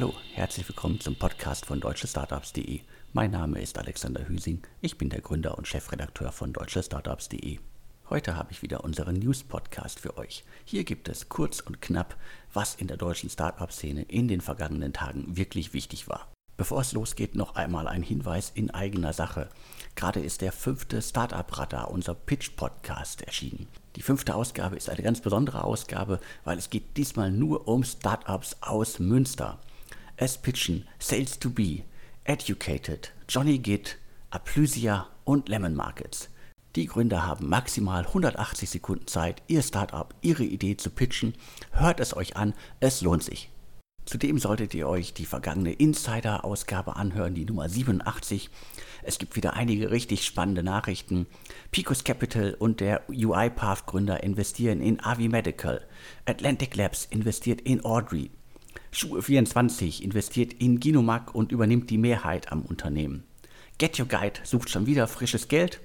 Hallo, herzlich willkommen zum Podcast von deutschestartups.de. Mein Name ist Alexander Hüsing, ich bin der Gründer und Chefredakteur von deutschestartups.de. Heute habe ich wieder unseren News-Podcast für euch. Hier gibt es kurz und knapp, was in der deutschen Startup-Szene in den vergangenen Tagen wirklich wichtig war. Bevor es losgeht, noch einmal ein Hinweis in eigener Sache. Gerade ist der fünfte Startup-Radar, unser Pitch-Podcast, erschienen. Die fünfte Ausgabe ist eine ganz besondere Ausgabe, weil es geht diesmal nur um Startups aus Münster. Es pitchen Sales to Be, Educated, Johnny Gitt, Aplysia und Lemon Markets. Die Gründer haben maximal 180 Sekunden Zeit, ihr Startup, ihre Idee zu pitchen. Hört es euch an, es lohnt sich. Zudem solltet ihr euch die vergangene Insider-Ausgabe anhören, die Nummer 87. Es gibt wieder einige richtig spannende Nachrichten. Picos Capital und der UiPath-Gründer investieren in Avi Medical. Atlantic Labs investiert in Audrey. Schuhe24 investiert in Ginomag und übernimmt die Mehrheit am Unternehmen. Get Your Guide sucht schon wieder frisches Geld.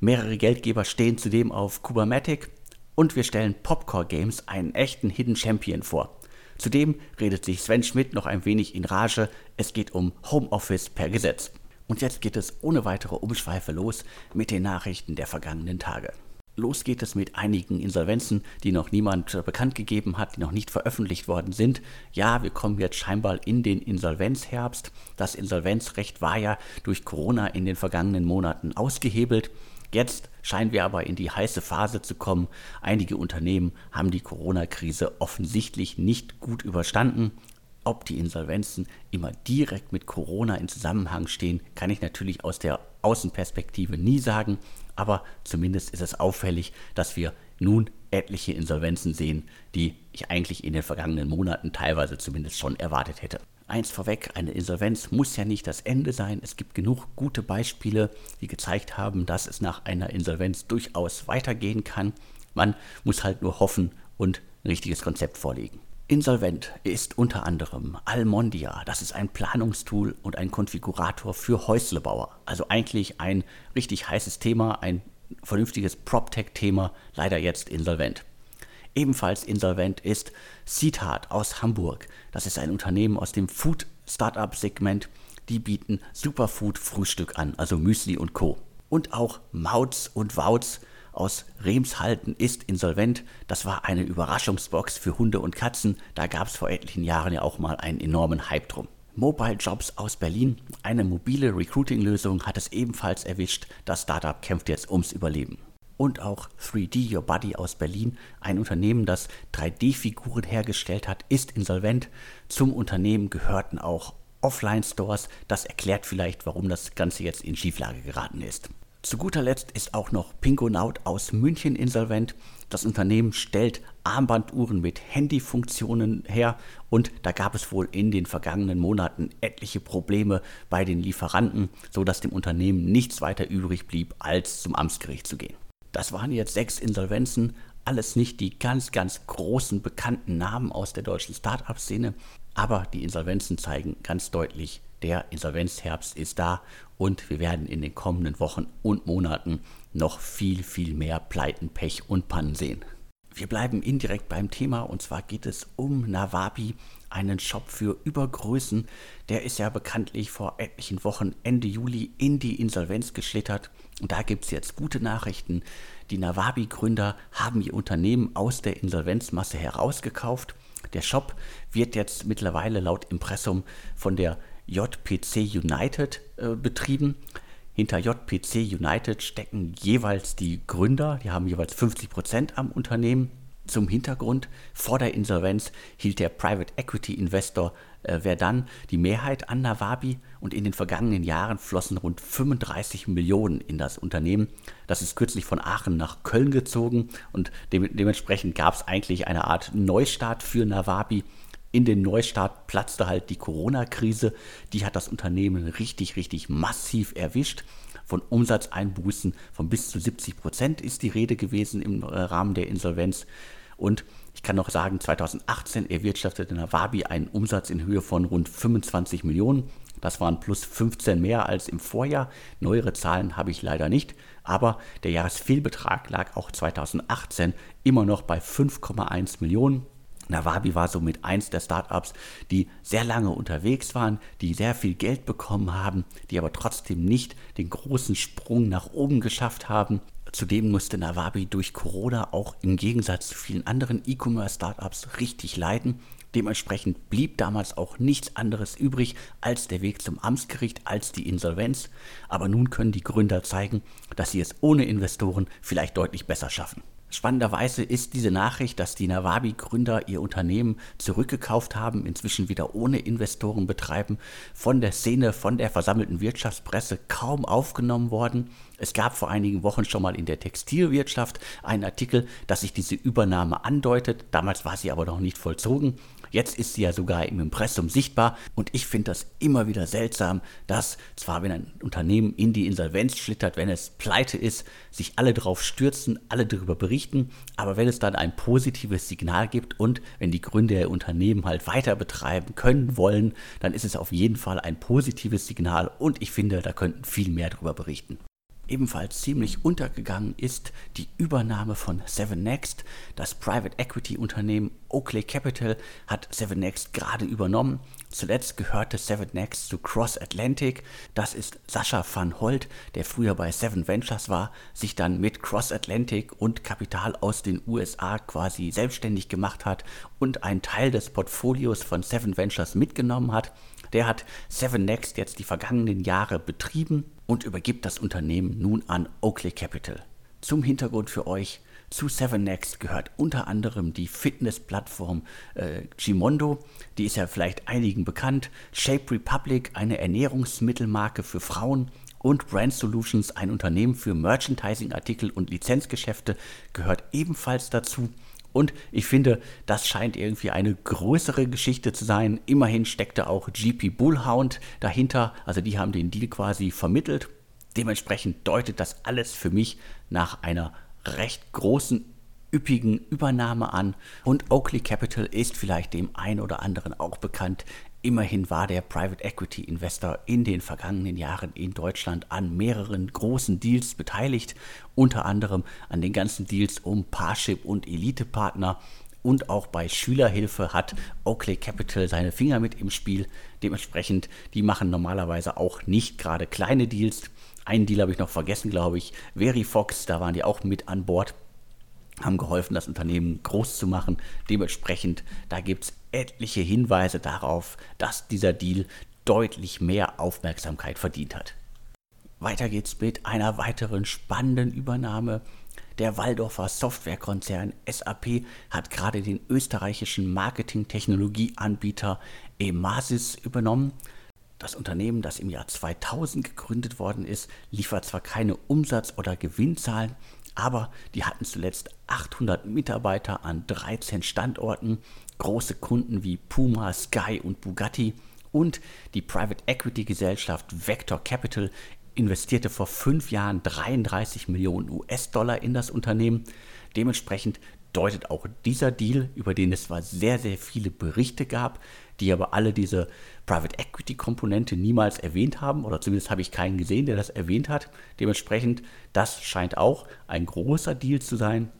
Mehrere Geldgeber stehen zudem auf Kubamatic. Und wir stellen Popcore Games einen echten Hidden Champion vor. Zudem redet sich Sven Schmidt noch ein wenig in Rage. Es geht um Homeoffice per Gesetz. Und jetzt geht es ohne weitere Umschweife los mit den Nachrichten der vergangenen Tage. Los geht es mit einigen Insolvenzen, die noch niemand bekannt gegeben hat, die noch nicht veröffentlicht worden sind. Ja, wir kommen jetzt scheinbar in den Insolvenzherbst. Das Insolvenzrecht war ja durch Corona in den vergangenen Monaten ausgehebelt. Jetzt scheinen wir aber in die heiße Phase zu kommen. Einige Unternehmen haben die Corona-Krise offensichtlich nicht gut überstanden. Ob die Insolvenzen immer direkt mit Corona in Zusammenhang stehen, kann ich natürlich aus der Außenperspektive nie sagen aber zumindest ist es auffällig, dass wir nun etliche Insolvenzen sehen, die ich eigentlich in den vergangenen Monaten teilweise zumindest schon erwartet hätte. Eins vorweg, eine Insolvenz muss ja nicht das Ende sein. Es gibt genug gute Beispiele, die gezeigt haben, dass es nach einer Insolvenz durchaus weitergehen kann. Man muss halt nur hoffen und ein richtiges Konzept vorlegen. Insolvent ist unter anderem Almondia. Das ist ein Planungstool und ein Konfigurator für Häuslebauer. Also eigentlich ein richtig heißes Thema, ein vernünftiges PropTech-Thema, leider jetzt insolvent. Ebenfalls insolvent ist Seedhard aus Hamburg. Das ist ein Unternehmen aus dem Food-Startup-Segment. Die bieten Superfood-Frühstück an, also Müsli und Co. Und auch Mautz und Wautz aus Remshalten ist insolvent. Das war eine Überraschungsbox für Hunde und Katzen. Da gab es vor etlichen Jahren ja auch mal einen enormen Hype drum. Mobile Jobs aus Berlin, eine mobile Recruiting-Lösung, hat es ebenfalls erwischt. Das Startup kämpft jetzt ums Überleben. Und auch 3D Your Body aus Berlin, ein Unternehmen, das 3D-Figuren hergestellt hat, ist insolvent. Zum Unternehmen gehörten auch Offline-Stores. Das erklärt vielleicht, warum das Ganze jetzt in Schieflage geraten ist. Zu guter Letzt ist auch noch Pingonaut aus München insolvent. Das Unternehmen stellt Armbanduhren mit Handyfunktionen her und da gab es wohl in den vergangenen Monaten etliche Probleme bei den Lieferanten, sodass dem Unternehmen nichts weiter übrig blieb, als zum Amtsgericht zu gehen. Das waren jetzt sechs Insolvenzen, alles nicht die ganz, ganz großen bekannten Namen aus der deutschen Start-up-Szene, aber die Insolvenzen zeigen ganz deutlich, der Insolvenzherbst ist da und wir werden in den kommenden Wochen und Monaten noch viel, viel mehr Pleiten, Pech und Pannen sehen. Wir bleiben indirekt beim Thema und zwar geht es um Nawabi, einen Shop für Übergrößen. Der ist ja bekanntlich vor etlichen Wochen Ende Juli in die Insolvenz geschlittert. Und da gibt es jetzt gute Nachrichten. Die Nawabi-Gründer haben ihr Unternehmen aus der Insolvenzmasse herausgekauft. Der Shop wird jetzt mittlerweile laut Impressum von der JPC United äh, betrieben. Hinter JPC United stecken jeweils die Gründer, die haben jeweils 50 Prozent am Unternehmen. Zum Hintergrund, vor der Insolvenz hielt der Private Equity Investor äh, Verdun die Mehrheit an Nawabi und in den vergangenen Jahren flossen rund 35 Millionen in das Unternehmen. Das ist kürzlich von Aachen nach Köln gezogen und de dementsprechend gab es eigentlich eine Art Neustart für Nawabi in den Neustart platzte halt die Corona-Krise. Die hat das Unternehmen richtig, richtig massiv erwischt. Von Umsatzeinbußen von bis zu 70 Prozent ist die Rede gewesen im äh, Rahmen der Insolvenz. Und ich kann noch sagen, 2018 erwirtschaftete Nawabi einen Umsatz in Höhe von rund 25 Millionen. Das waren plus 15 mehr als im Vorjahr. Neuere Zahlen habe ich leider nicht. Aber der Jahresfehlbetrag lag auch 2018 immer noch bei 5,1 Millionen. Nawabi war somit eins der Startups, die sehr lange unterwegs waren, die sehr viel Geld bekommen haben, die aber trotzdem nicht den großen Sprung nach oben geschafft haben. Zudem musste Nawabi durch Corona auch im Gegensatz zu vielen anderen E-Commerce-Startups richtig leiden. Dementsprechend blieb damals auch nichts anderes übrig als der Weg zum Amtsgericht, als die Insolvenz. Aber nun können die Gründer zeigen, dass sie es ohne Investoren vielleicht deutlich besser schaffen. Spannenderweise ist diese Nachricht, dass die Nawabi-Gründer ihr Unternehmen zurückgekauft haben, inzwischen wieder ohne Investoren betreiben, von der Szene, von der versammelten Wirtschaftspresse kaum aufgenommen worden. Es gab vor einigen Wochen schon mal in der Textilwirtschaft einen Artikel, dass sich diese Übernahme andeutet. Damals war sie aber noch nicht vollzogen. Jetzt ist sie ja sogar im Impressum sichtbar und ich finde das immer wieder seltsam, dass zwar wenn ein Unternehmen in die Insolvenz schlittert, wenn es pleite ist, sich alle darauf stürzen, alle darüber berichten, aber wenn es dann ein positives Signal gibt und wenn die Gründer ihr Unternehmen halt weiter betreiben können wollen, dann ist es auf jeden Fall ein positives Signal und ich finde, da könnten viel mehr darüber berichten. Ebenfalls ziemlich untergegangen ist die Übernahme von Seven Next. Das Private Equity Unternehmen Oakley Capital hat Seven Next gerade übernommen. Zuletzt gehörte Seven Next zu Cross Atlantic. Das ist Sascha van Holt, der früher bei Seven Ventures war, sich dann mit Cross Atlantic und Kapital aus den USA quasi selbstständig gemacht hat und einen Teil des Portfolios von Seven Ventures mitgenommen hat. Der hat Seven Next jetzt die vergangenen Jahre betrieben und übergibt das Unternehmen nun an Oakley Capital. Zum Hintergrund für euch, zu 7next gehört unter anderem die Fitnessplattform äh, Gimondo, die ist ja vielleicht einigen bekannt, Shape Republic, eine Ernährungsmittelmarke für Frauen und Brand Solutions, ein Unternehmen für Merchandising-Artikel und Lizenzgeschäfte, gehört ebenfalls dazu. Und ich finde, das scheint irgendwie eine größere Geschichte zu sein. Immerhin steckte auch GP Bullhound dahinter. Also die haben den Deal quasi vermittelt. Dementsprechend deutet das alles für mich nach einer recht großen üppigen Übernahme an und Oakley Capital ist vielleicht dem einen oder anderen auch bekannt. Immerhin war der Private Equity Investor in den vergangenen Jahren in Deutschland an mehreren großen Deals beteiligt, unter anderem an den ganzen Deals um Parship und Elite-Partner. Und auch bei Schülerhilfe hat Oakley Capital seine Finger mit im Spiel. Dementsprechend, die machen normalerweise auch nicht gerade kleine Deals. Einen Deal habe ich noch vergessen, glaube ich. Verifox, da waren die auch mit an Bord haben geholfen, das Unternehmen groß zu machen. Dementsprechend, da gibt es etliche Hinweise darauf, dass dieser Deal deutlich mehr Aufmerksamkeit verdient hat. Weiter geht's mit einer weiteren spannenden Übernahme. Der Waldorfer Softwarekonzern SAP hat gerade den österreichischen Marketing-Technologieanbieter Emasis übernommen. Das Unternehmen, das im Jahr 2000 gegründet worden ist, liefert zwar keine Umsatz- oder Gewinnzahlen, aber die hatten zuletzt 800 Mitarbeiter an 13 Standorten, große Kunden wie Puma, Sky und Bugatti und die Private Equity Gesellschaft Vector Capital investierte vor fünf Jahren 33 Millionen US-Dollar in das Unternehmen. Dementsprechend deutet auch dieser Deal, über den es zwar sehr, sehr viele Berichte gab, die aber alle diese Private Equity Komponente niemals erwähnt haben, oder zumindest habe ich keinen gesehen, der das erwähnt hat. Dementsprechend, das scheint auch ein großer Deal zu sein,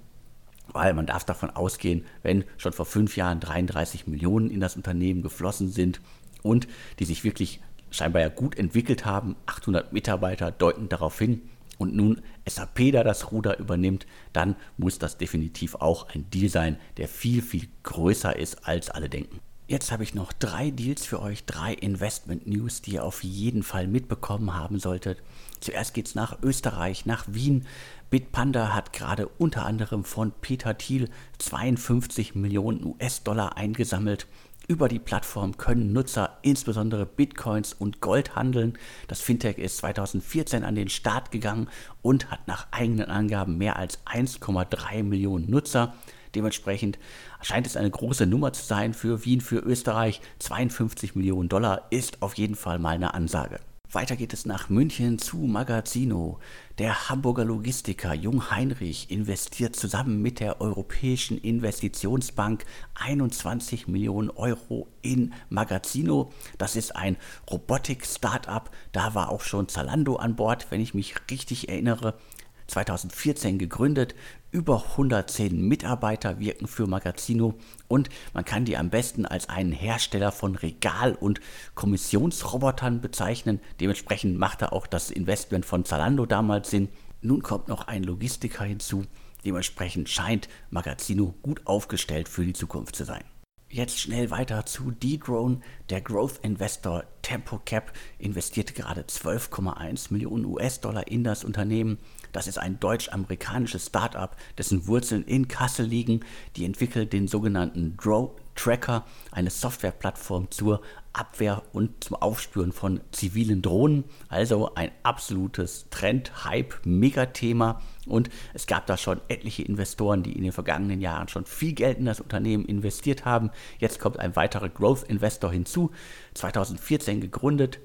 weil man darf davon ausgehen, wenn schon vor fünf Jahren 33 Millionen in das Unternehmen geflossen sind und die sich wirklich scheinbar ja gut entwickelt haben, 800 Mitarbeiter deuten darauf hin, und nun SAP da das Ruder übernimmt, dann muss das definitiv auch ein Deal sein, der viel, viel größer ist, als alle denken. Jetzt habe ich noch drei Deals für euch, drei Investment News, die ihr auf jeden Fall mitbekommen haben solltet. Zuerst geht es nach Österreich, nach Wien. Bitpanda hat gerade unter anderem von Peter Thiel 52 Millionen US-Dollar eingesammelt. Über die Plattform können Nutzer insbesondere Bitcoins und Gold handeln. Das Fintech ist 2014 an den Start gegangen und hat nach eigenen Angaben mehr als 1,3 Millionen Nutzer. Dementsprechend scheint es eine große Nummer zu sein für Wien, für Österreich. 52 Millionen Dollar ist auf jeden Fall mal eine Ansage. Weiter geht es nach München zu Magazino. Der Hamburger Logistiker Jung Heinrich investiert zusammen mit der Europäischen Investitionsbank 21 Millionen Euro in Magazino. Das ist ein Robotik-Startup. Da war auch schon Zalando an Bord, wenn ich mich richtig erinnere. 2014 gegründet, Über 110 Mitarbeiter wirken für Magazino und man kann die am besten als einen Hersteller von Regal- und Kommissionsrobotern bezeichnen. Dementsprechend machte auch das Investment von Zalando damals Sinn. Nun kommt noch ein Logistiker hinzu. Dementsprechend scheint Magazino gut aufgestellt für die Zukunft zu sein. Jetzt schnell weiter zu D-Drone. Der Growth Investor TempoCap investierte gerade 12,1 Millionen US-Dollar in das Unternehmen. Das ist ein deutsch-amerikanisches Startup, dessen Wurzeln in Kassel liegen. Die entwickelt den sogenannten Drone Tracker, eine Softwareplattform zur Abwehr und zum Aufspüren von zivilen Drohnen. Also ein absolutes Trend, Hype, Megathema. Und es gab da schon etliche Investoren, die in den vergangenen Jahren schon viel Geld in das Unternehmen investiert haben. Jetzt kommt ein weiterer Growth Investor hinzu, 2014 gegründet.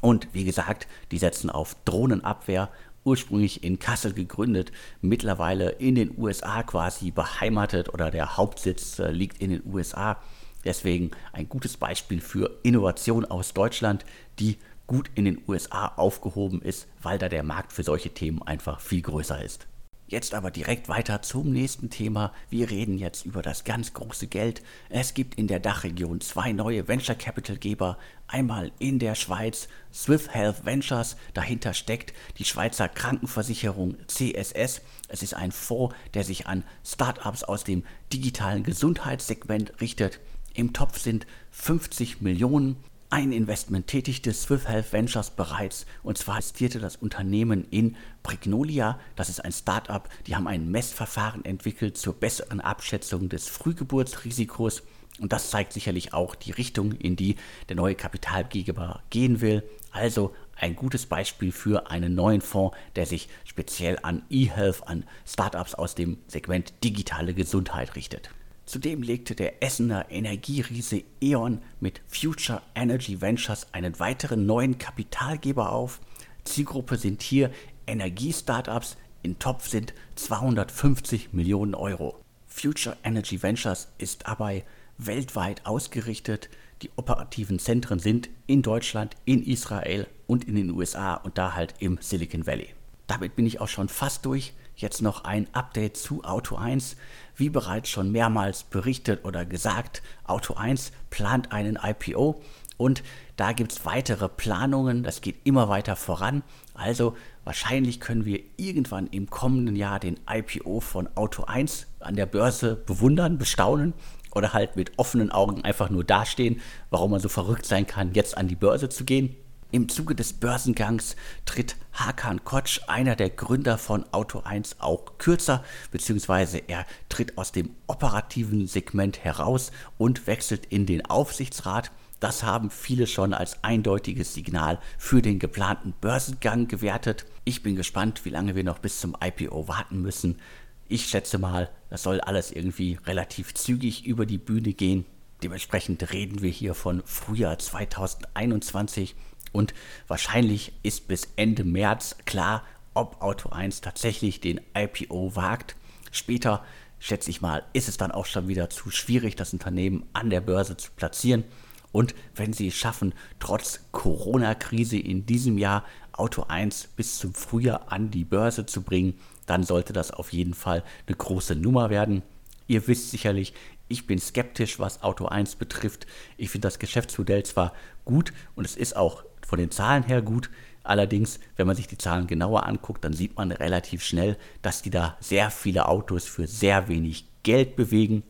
Und wie gesagt, die setzen auf Drohnenabwehr ursprünglich in Kassel gegründet, mittlerweile in den USA quasi beheimatet oder der Hauptsitz äh, liegt in den USA. Deswegen ein gutes Beispiel für Innovation aus Deutschland, die gut in den USA aufgehoben ist, weil da der Markt für solche Themen einfach viel größer ist. Jetzt aber direkt weiter zum nächsten Thema. Wir reden jetzt über das ganz große Geld. Es gibt in der Dachregion zwei neue Venture Capital Geber. Einmal in der Schweiz Swift Health Ventures. Dahinter steckt die Schweizer Krankenversicherung CSS. Es ist ein Fonds, der sich an Startups aus dem digitalen Gesundheitssegment richtet. Im Topf sind 50 Millionen ein Investment tätigte Swift Health Ventures bereits und zwar investierte das Unternehmen in Prignolia. Das ist ein Startup, die haben ein Messverfahren entwickelt zur besseren Abschätzung des Frühgeburtsrisikos und das zeigt sicherlich auch die Richtung, in die der neue Kapitalgeber gehen will. Also ein gutes Beispiel für einen neuen Fonds, der sich speziell an E-Health, an Startups aus dem Segment digitale Gesundheit richtet. Zudem legte der Essener Energieriese E.ON mit Future Energy Ventures einen weiteren neuen Kapitalgeber auf. Zielgruppe sind hier Energiestartups, in Topf sind 250 Millionen Euro. Future Energy Ventures ist dabei weltweit ausgerichtet. Die operativen Zentren sind in Deutschland, in Israel und in den USA und da halt im Silicon Valley. Damit bin ich auch schon fast durch. Jetzt noch ein Update zu Auto 1. Wie bereits schon mehrmals berichtet oder gesagt, Auto 1 plant einen IPO und da gibt es weitere Planungen. Das geht immer weiter voran. Also wahrscheinlich können wir irgendwann im kommenden Jahr den IPO von Auto 1 an der Börse bewundern, bestaunen oder halt mit offenen Augen einfach nur dastehen, warum man so verrückt sein kann, jetzt an die Börse zu gehen. Im Zuge des Börsengangs tritt Hakan Kotsch, einer der Gründer von Auto 1, auch kürzer, beziehungsweise er tritt aus dem operativen Segment heraus und wechselt in den Aufsichtsrat. Das haben viele schon als eindeutiges Signal für den geplanten Börsengang gewertet. Ich bin gespannt, wie lange wir noch bis zum IPO warten müssen. Ich schätze mal, das soll alles irgendwie relativ zügig über die Bühne gehen. Dementsprechend reden wir hier von Frühjahr 2021 und wahrscheinlich ist bis Ende März klar, ob Auto 1 tatsächlich den IPO wagt. Später, schätze ich mal, ist es dann auch schon wieder zu schwierig, das Unternehmen an der Börse zu platzieren. Und wenn sie es schaffen, trotz Corona-Krise in diesem Jahr Auto 1 bis zum Frühjahr an die Börse zu bringen, dann sollte das auf jeden Fall eine große Nummer werden. Ihr wisst sicherlich, ich bin skeptisch, was Auto 1 betrifft. Ich finde das Geschäftsmodell zwar gut und es ist auch von den Zahlen her gut. Allerdings, wenn man sich die Zahlen genauer anguckt, dann sieht man relativ schnell, dass die da sehr viele Autos für sehr wenig Geld bewegen.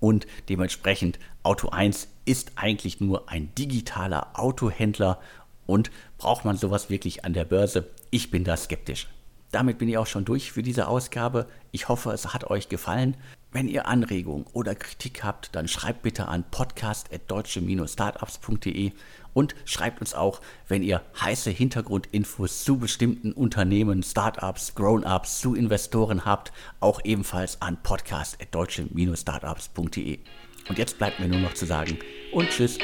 Und dementsprechend Auto 1 ist eigentlich nur ein digitaler Autohändler und braucht man sowas wirklich an der Börse? Ich bin da skeptisch. Damit bin ich auch schon durch für diese Ausgabe. Ich hoffe, es hat euch gefallen. Wenn ihr Anregungen oder Kritik habt, dann schreibt bitte an podcast.deutsche-startups.de und schreibt uns auch, wenn ihr heiße Hintergrundinfos zu bestimmten Unternehmen, Startups, Grown-ups, zu Investoren habt, auch ebenfalls an podcast.deutsche-startups.de. Und jetzt bleibt mir nur noch zu sagen und tschüss.